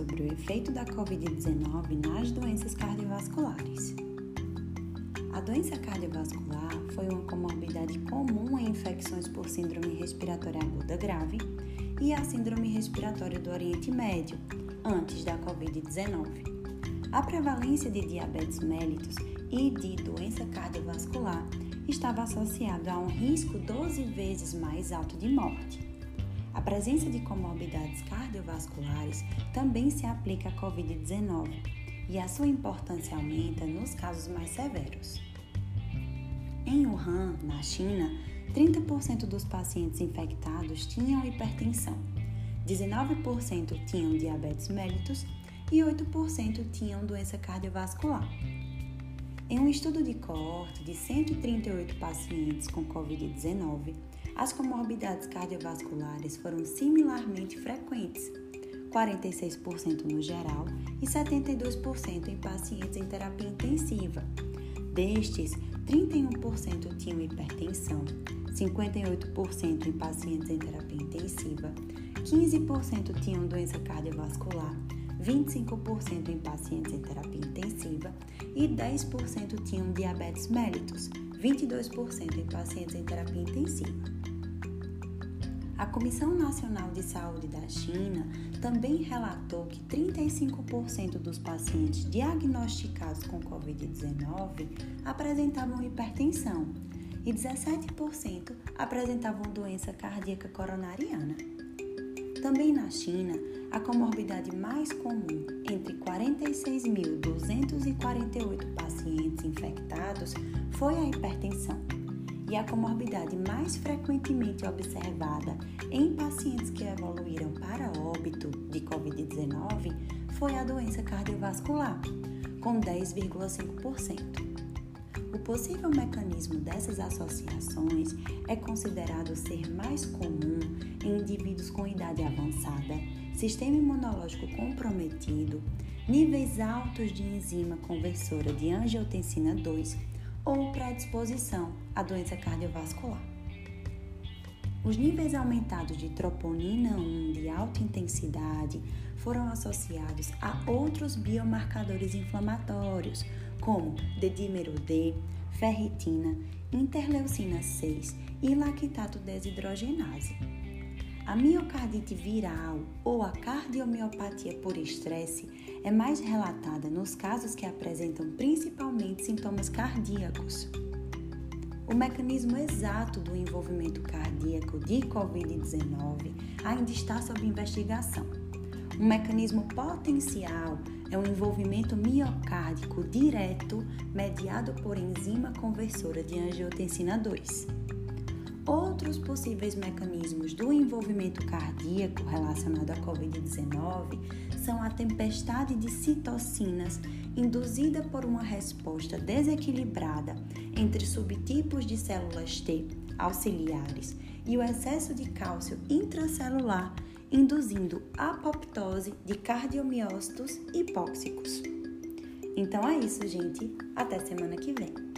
o efeito da Covid-19 nas doenças cardiovasculares. A doença cardiovascular foi uma comorbidade comum em infecções por síndrome respiratória aguda grave e a síndrome respiratória do Oriente Médio, antes da Covid-19. A prevalência de diabetes mellitus e de doença cardiovascular estava associada a um risco 12 vezes mais alto de morte. A presença de comorbidades cardiovasculares também se aplica à Covid-19 e a sua importância aumenta nos casos mais severos. Em Wuhan, na China, 30% dos pacientes infectados tinham hipertensão, 19% tinham diabetes mellitus e 8% tinham doença cardiovascular. Em um estudo de coorte de 138 pacientes com Covid-19, as comorbidades cardiovasculares foram similarmente frequentes, 46% no geral e 72% em pacientes em terapia intensiva. Destes, 31% tinham hipertensão, 58% em pacientes em terapia intensiva, 15% tinham doença cardiovascular, 25% em pacientes em terapia intensiva e 10% tinham diabetes mellitus, 22% em pacientes em terapia intensiva. A Comissão Nacional de Saúde da China também relatou que 35% dos pacientes diagnosticados com Covid-19 apresentavam hipertensão e 17% apresentavam doença cardíaca coronariana. Também na China, a comorbidade mais comum entre 46.248 pacientes infectados foi a hipertensão e a comorbidade mais frequentemente observada em pacientes que evoluíram para óbito de Covid-19 foi a doença cardiovascular, com 10,5%. O possível mecanismo dessas associações é considerado ser mais comum em indivíduos com idade avançada, sistema imunológico comprometido, níveis altos de enzima conversora de angiotensina 2 ou predisposição à doença cardiovascular. Os níveis aumentados de troponina 1 de alta intensidade foram associados a outros biomarcadores inflamatórios, como dedímero D, ferritina, interleucina 6 e lactato desidrogenase. A miocardite viral ou a cardiomiopatia por estresse é mais relatada nos casos que apresentam principalmente sintomas cardíacos. O mecanismo exato do envolvimento cardíaco de Covid-19 ainda está sob investigação. Um mecanismo potencial é o envolvimento miocárdico direto mediado por enzima conversora de angiotensina 2. Outros possíveis mecanismos do envolvimento cardíaco relacionado à Covid-19 são a tempestade de citocinas induzida por uma resposta desequilibrada entre subtipos de células T auxiliares e o excesso de cálcio intracelular induzindo apoptose de cardiomiócitos hipóxicos. Então é isso, gente. Até semana que vem.